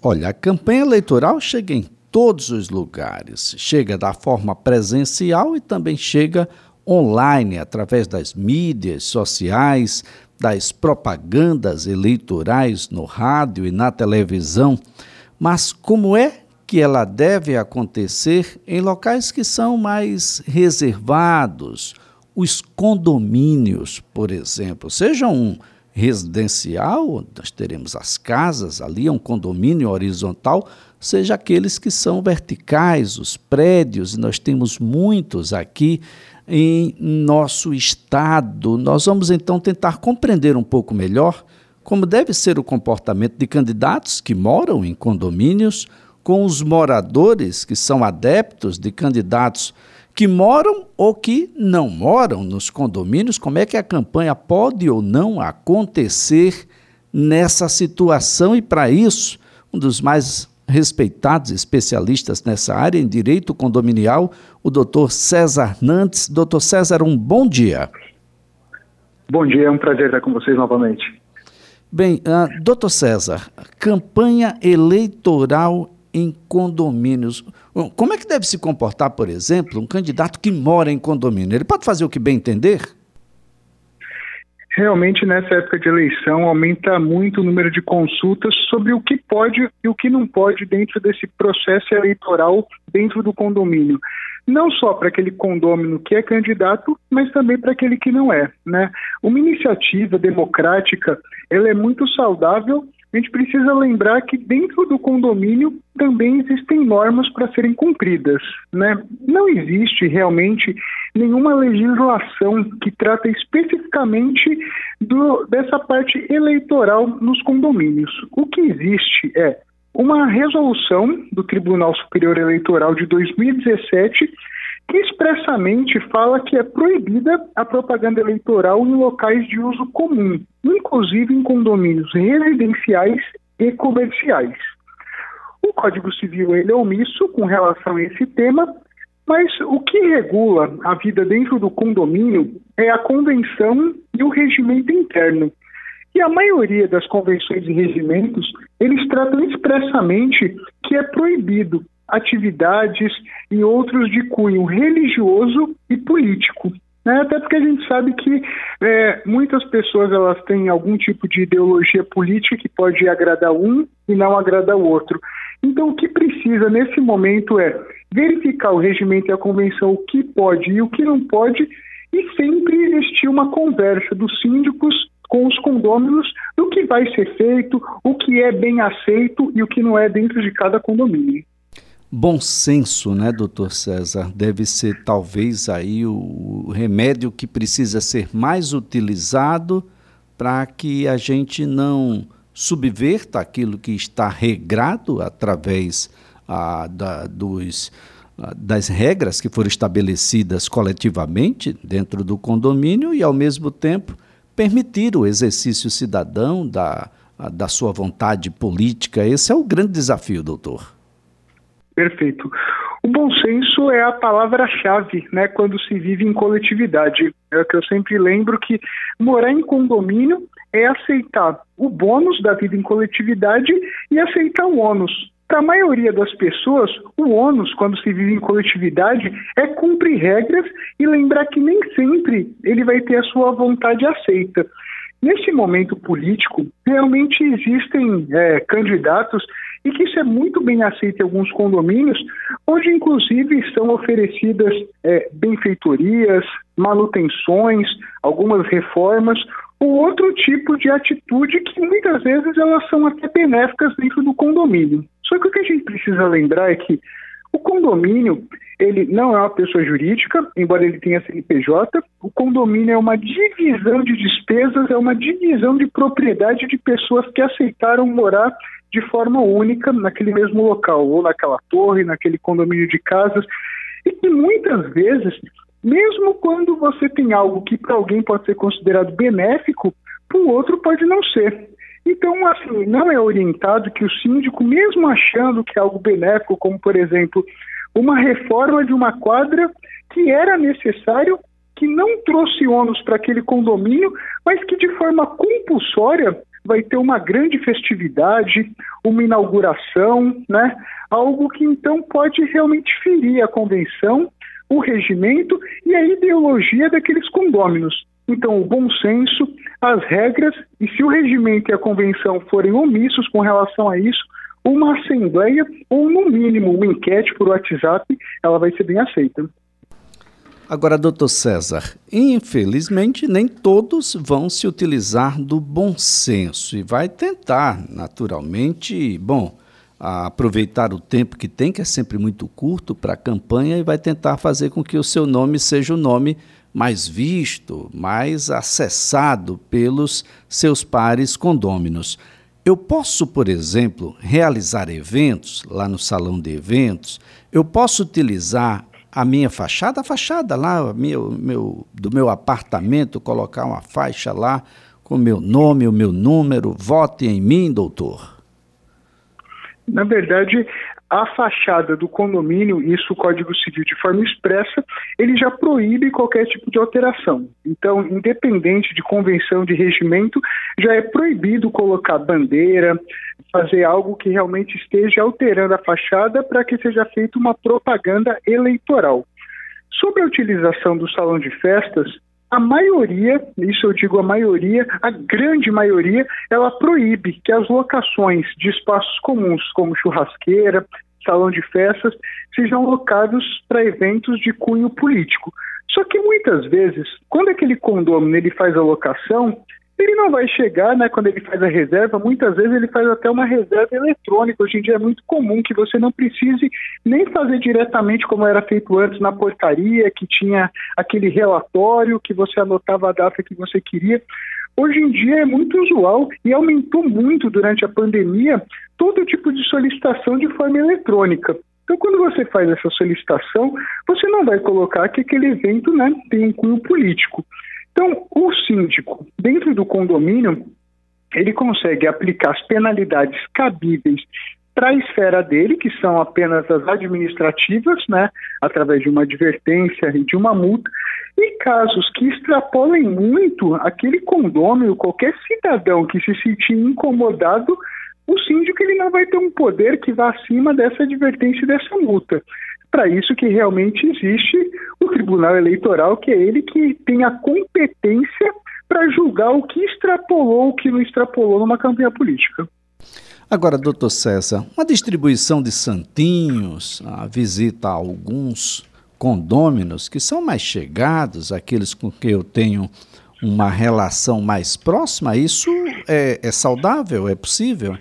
Olha, a campanha eleitoral chega em todos os lugares. Chega da forma presencial e também chega online, através das mídias sociais, das propagandas eleitorais no rádio e na televisão. Mas como é que ela deve acontecer em locais que são mais reservados? Os condomínios, por exemplo, seja um residencial, nós teremos as casas ali, é um condomínio horizontal, seja aqueles que são verticais, os prédios, e nós temos muitos aqui em nosso estado. Nós vamos então tentar compreender um pouco melhor como deve ser o comportamento de candidatos que moram em condomínios com os moradores que são adeptos de candidatos que moram ou que não moram nos condomínios, como é que a campanha pode ou não acontecer nessa situação e para isso, um dos mais respeitados especialistas nessa área em direito condominial, o doutor César Nantes. Doutor César, um bom dia. Bom dia, é um prazer estar com vocês novamente. Bem, uh, doutor César, campanha eleitoral em condomínios. Como é que deve se comportar, por exemplo, um candidato que mora em condomínio? Ele pode fazer o que bem entender? Realmente, nessa época de eleição, aumenta muito o número de consultas sobre o que pode e o que não pode dentro desse processo eleitoral dentro do condomínio. Não só para aquele condômino que é candidato, mas também para aquele que não é. Né? Uma iniciativa democrática ela é muito saudável a gente precisa lembrar que dentro do condomínio também existem normas para serem cumpridas. Né? Não existe realmente nenhuma legislação que trata especificamente do, dessa parte eleitoral nos condomínios. O que existe é uma resolução do Tribunal Superior Eleitoral de 2017 que expressamente fala que é proibida a propaganda eleitoral em locais de uso comum, inclusive em condomínios residenciais e comerciais. O Código Civil ele é omisso com relação a esse tema, mas o que regula a vida dentro do condomínio é a convenção e o regimento interno. E a maioria das convenções e regimentos, eles tratam expressamente que é proibido atividades e outros de cunho religioso e político. Né? Até porque a gente sabe que é, muitas pessoas elas têm algum tipo de ideologia política que pode agradar um e não agradar o outro. Então, o que precisa nesse momento é verificar o regimento e a convenção, o que pode e o que não pode, e sempre existir uma conversa dos síndicos com os condôminos do que vai ser feito, o que é bem aceito e o que não é dentro de cada condomínio. Bom senso, né, doutor César? Deve ser talvez aí o remédio que precisa ser mais utilizado para que a gente não subverta aquilo que está regrado através ah, da, dos, ah, das regras que foram estabelecidas coletivamente dentro do condomínio e, ao mesmo tempo, permitir o exercício cidadão da, da sua vontade política. Esse é o grande desafio, doutor. Perfeito. O bom senso é a palavra-chave, né, quando se vive em coletividade. É o que eu sempre lembro que morar em condomínio é aceitar o bônus da vida em coletividade e aceitar o ônus. Para a maioria das pessoas, o ônus, quando se vive em coletividade, é cumprir regras e lembrar que nem sempre ele vai ter a sua vontade aceita. Nesse momento político, realmente existem é, candidatos e que isso é muito bem aceito em alguns condomínios, onde inclusive são oferecidas é, benfeitorias, manutenções, algumas reformas, ou outro tipo de atitude que muitas vezes elas são até benéficas dentro do condomínio. Só que o que a gente precisa lembrar é que o condomínio, ele não é uma pessoa jurídica, embora ele tenha CNPJ. O condomínio é uma divisão de despesas, é uma divisão de propriedade de pessoas que aceitaram morar de forma única naquele mesmo local, ou naquela torre, naquele condomínio de casas, e que muitas vezes, mesmo quando você tem algo que para alguém pode ser considerado benéfico, para o outro pode não ser. Então, assim, não é orientado que o síndico, mesmo achando que é algo benéfico, como por exemplo, uma reforma de uma quadra que era necessário, que não trouxe ônus para aquele condomínio, mas que de forma compulsória vai ter uma grande festividade, uma inauguração, né? Algo que então pode realmente ferir a convenção, o regimento e a ideologia daqueles condôminos. Então, o bom senso, as regras, e se o regimento e a convenção forem omissos com relação a isso, uma assembleia ou, no mínimo, uma enquete por WhatsApp, ela vai ser bem aceita. Agora, doutor César, infelizmente nem todos vão se utilizar do bom senso e vai tentar, naturalmente, bom, aproveitar o tempo que tem, que é sempre muito curto para a campanha, e vai tentar fazer com que o seu nome seja o nome mais visto, mais acessado pelos seus pares condôminos. Eu posso, por exemplo, realizar eventos lá no salão de eventos, eu posso utilizar a minha fachada, a fachada lá meu, meu, do meu apartamento, colocar uma faixa lá com meu nome, o meu número, vote em mim, doutor. Na verdade, a fachada do condomínio, isso o Código Civil de forma expressa, ele já proíbe qualquer tipo de alteração. Então, independente de convenção de regimento, já é proibido colocar bandeira, fazer algo que realmente esteja alterando a fachada para que seja feita uma propaganda eleitoral. Sobre a utilização do salão de festas, a maioria, isso eu digo a maioria, a grande maioria, ela proíbe que as locações de espaços comuns, como churrasqueira, salão de festas, sejam locados para eventos de cunho político. Só que muitas vezes, quando aquele condomínio ele faz a locação, ele não vai chegar, né, quando ele faz a reserva, muitas vezes ele faz até uma reserva eletrônica. Hoje em dia é muito comum que você não precise nem fazer diretamente como era feito antes na portaria, que tinha aquele relatório que você anotava a data que você queria. Hoje em dia é muito usual e aumentou muito durante a pandemia todo tipo de solicitação de forma eletrônica. Então, quando você faz essa solicitação, você não vai colocar que aquele evento né, tem um cunho político. Então, o síndico, dentro do condomínio, ele consegue aplicar as penalidades cabíveis para a esfera dele, que são apenas as administrativas, né, através de uma advertência e de uma multa, e casos que extrapolem muito aquele condômino, qualquer cidadão que se sentir incomodado, o síndico ele não vai ter um poder que vá acima dessa advertência e dessa multa. Para isso que realmente existe o Tribunal Eleitoral, que é ele que tem a competência para julgar o que extrapolou, o que não extrapolou numa campanha política. Agora, doutor César, uma distribuição de santinhos, a visita a alguns condôminos que são mais chegados, aqueles com que eu tenho uma relação mais próxima, isso é, é saudável? É possível?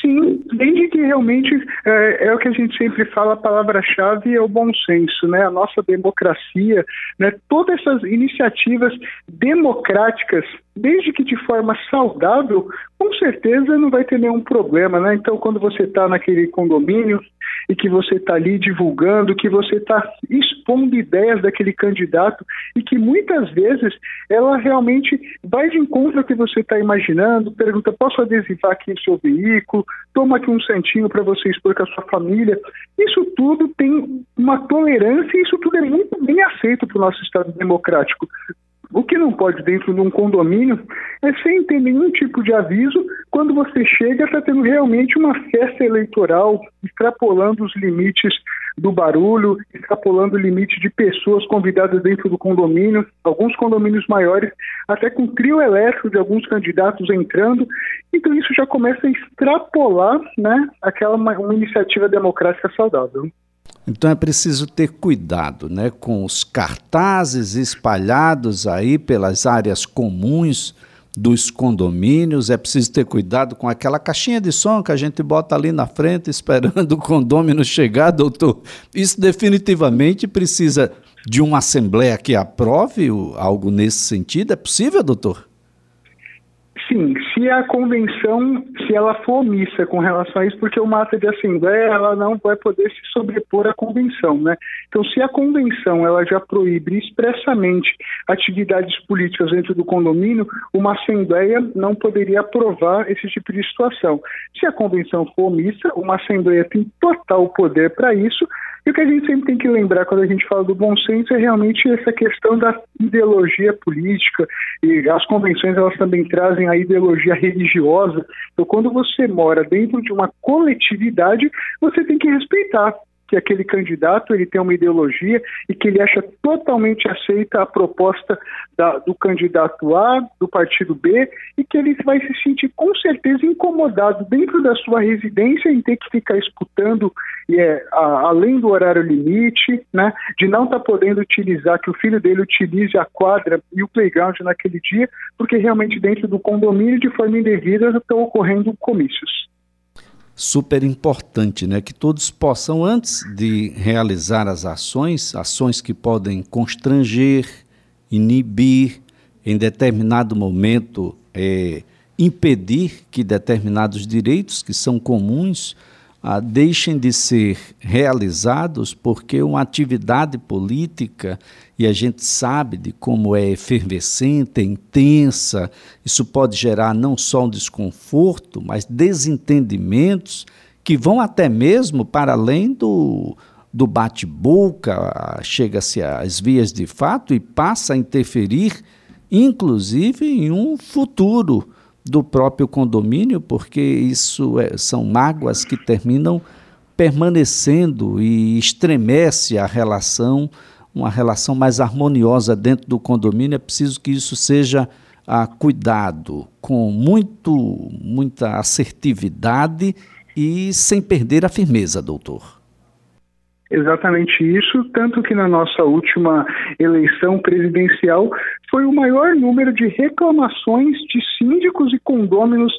Sim, desde que realmente é, é, o que a gente sempre fala, a palavra-chave é o bom senso, né? A nossa democracia, né? Todas essas iniciativas democráticas, desde que de forma saudável, com certeza não vai ter nenhum problema, né? Então, quando você está naquele condomínio, e que você está ali divulgando, que você está expondo ideias daquele candidato e que muitas vezes ela realmente vai de encontro ao que você está imaginando, pergunta, posso adesivar aqui o seu veículo, toma aqui um santinho para você expor com a sua família. Isso tudo tem uma tolerância e isso tudo é muito bem aceito para o nosso Estado democrático. O que não pode dentro de um condomínio é sem ter nenhum tipo de aviso quando você chega está tendo realmente uma festa eleitoral, extrapolando os limites do barulho, extrapolando o limite de pessoas convidadas dentro do condomínio, alguns condomínios maiores, até com trio elétrico de alguns candidatos entrando. Então isso já começa a extrapolar né, aquela uma, uma iniciativa democrática saudável. Então é preciso ter cuidado né, com os cartazes espalhados aí pelas áreas comuns dos condomínios. É preciso ter cuidado com aquela caixinha de som que a gente bota ali na frente esperando o condômino chegar, doutor. Isso definitivamente precisa de uma assembleia que aprove algo nesse sentido. É possível, doutor? Sim, se a convenção, se ela for omissa com relação a isso, porque uma ata de assembleia ela não vai poder se sobrepor à convenção, né? Então, se a convenção ela já proíbe expressamente atividades políticas dentro do condomínio, uma assembleia não poderia aprovar esse tipo de situação. Se a convenção for omissa, uma assembleia tem total poder para isso E o que a gente sempre tem que lembrar quando a gente fala do bom senso é realmente essa questão da ideologia política e as convenções elas também trazem a ideologia religiosa. Então, quando você mora dentro de uma coletividade, você tem que respeitar que aquele candidato ele tem uma ideologia e que ele acha totalmente aceita a proposta da, do candidato A, do partido B, e que ele vai se sentir com certeza incomodado dentro da sua residência em ter que ficar escutando é, a, além do horário limite, né, de não estar tá podendo utilizar, que o filho dele utilize a quadra e o playground naquele dia, porque realmente dentro do condomínio, de forma indevida, estão ocorrendo comícios super importante, né? Que todos possam, antes de realizar as ações, ações que podem constranger, inibir, em determinado momento é, impedir que determinados direitos que são comuns ah, deixem de ser realizados porque uma atividade política, e a gente sabe de como é efervescente, é intensa, isso pode gerar não só um desconforto, mas desentendimentos que vão até mesmo para além do, do bate-boca, chega-se às vias de fato e passa a interferir, inclusive, em um futuro do próprio condomínio, porque isso é, são mágoas que terminam permanecendo e estremece a relação, uma relação mais harmoniosa dentro do condomínio. É preciso que isso seja ah, cuidado, com muito, muita assertividade e sem perder a firmeza, doutor. Exatamente isso, tanto que na nossa última eleição presidencial foi o maior número de reclamações de síndicos e condôminos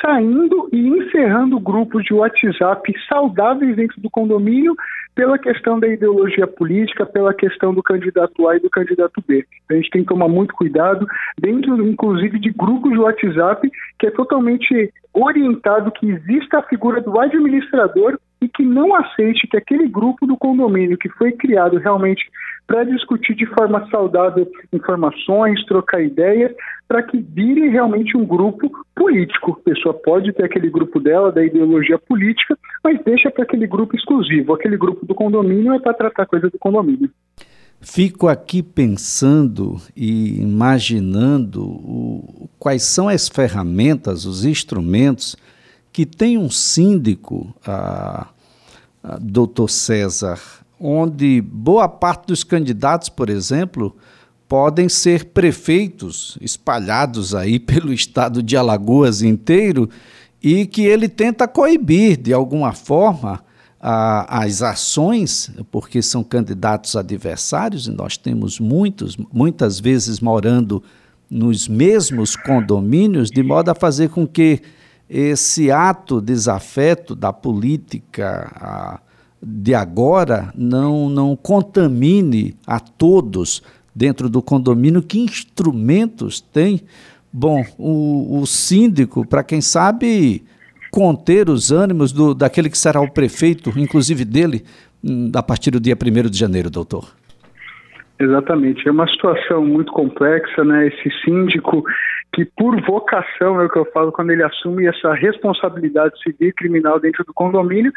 saindo e encerrando grupos de WhatsApp saudáveis dentro do condomínio pela questão da ideologia política, pela questão do candidato A e do candidato B. A gente tem que tomar muito cuidado, dentro inclusive de grupos de WhatsApp, que é totalmente orientado que exista a figura do administrador e que não aceite que aquele grupo do condomínio que foi criado realmente para discutir de forma saudável informações, trocar ideias, para que vire realmente um grupo político. A pessoa pode ter aquele grupo dela, da ideologia política, mas deixa para aquele grupo exclusivo. Aquele grupo do condomínio é para tratar coisa do condomínio. Fico aqui pensando e imaginando o, quais são as ferramentas, os instrumentos que tem um síndico, a, a doutor César, onde boa parte dos candidatos, por exemplo, podem ser prefeitos espalhados aí pelo estado de Alagoas inteiro e que ele tenta coibir de alguma forma a, as ações, porque são candidatos adversários, e nós temos muitos, muitas vezes morando nos mesmos condomínios, de modo a fazer com que esse ato desafeto da política de agora não, não contamine a todos dentro do condomínio. Que instrumentos tem? Bom, o, o síndico, para quem sabe conter os ânimos do, daquele que será o prefeito, inclusive dele, hum, a partir do dia 1 de janeiro, doutor. Exatamente. É uma situação muito complexa, né? Esse síndico que por vocação, é o que eu falo, quando ele assume essa responsabilidade civil e criminal dentro do condomínio,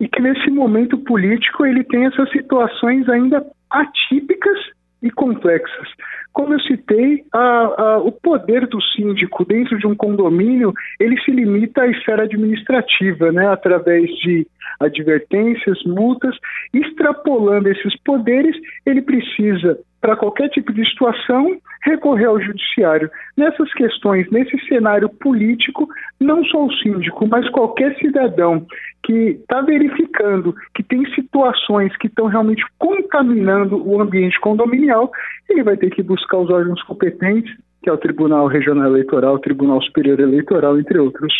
e que nesse momento político ele tem essas situações ainda atípicas e complexas. Como eu citei, a, a, o poder do síndico dentro de um condomínio ele se limita à esfera administrativa, né, através de advertências, multas, extrapolando esses poderes, ele precisa para qualquer tipo de situação, recorrer ao judiciário. Nessas questões, nesse cenário político, não só o síndico, mas qualquer cidadão que está verificando que tem situações que estão realmente contaminando o ambiente condominial, ele vai ter que buscar os órgãos competentes, que é o Tribunal Regional Eleitoral, o Tribunal Superior Eleitoral, entre outros.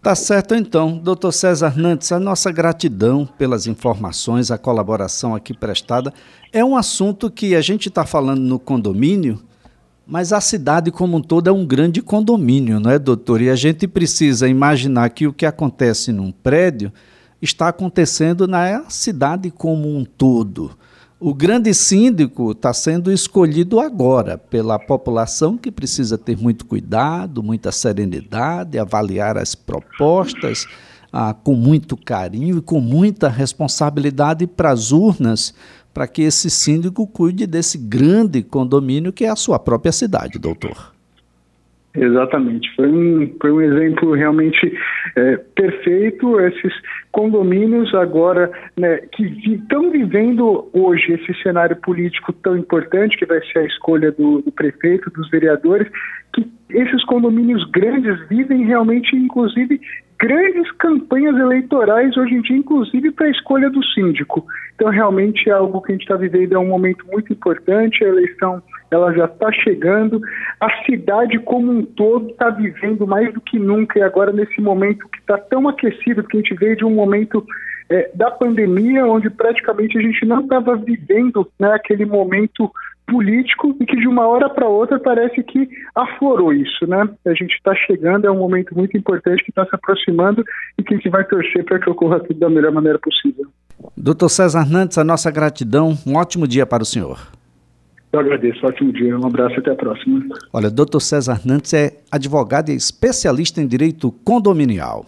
Tá certo então, doutor César Nantes, a nossa gratidão pelas informações, a colaboração aqui prestada. É um assunto que a gente está falando no condomínio, mas a cidade como um todo é um grande condomínio, não é, doutor? E a gente precisa imaginar que o que acontece num prédio está acontecendo na cidade como um todo. O grande síndico está sendo escolhido agora pela população que precisa ter muito cuidado, muita serenidade, avaliar as propostas, ah, com muito carinho e com muita responsabilidade para as urnas, para que esse síndico cuide desse grande condomínio que é a sua própria cidade, doutor. Exatamente. Foi um, foi um exemplo realmente é, perfeito. Esses condomínios agora né, que estão vivendo hoje esse cenário político tão importante, que vai ser a escolha do, do prefeito, dos vereadores, que esses condomínios grandes vivem realmente, inclusive, grandes campanhas eleitorais hoje em dia, inclusive para a escolha do síndico. Então, realmente é algo que a gente está vivendo, é um momento muito importante, a eleição ela já está chegando, a cidade como um todo está vivendo mais do que nunca, e agora nesse momento que está tão aquecido, porque a gente veio de um momento é, da pandemia, onde praticamente a gente não estava vivendo né, aquele momento político e que de uma hora para outra parece que aflorou isso, né? A gente está chegando, é um momento muito importante que está se aproximando e que a gente vai torcer para que ocorra tudo da melhor maneira possível. Doutor César Nantes, a nossa gratidão, um ótimo dia para o senhor. Eu agradeço, ótimo dia, um abraço e até a próxima. Olha, doutor César Nantes é advogado e especialista em direito condominial.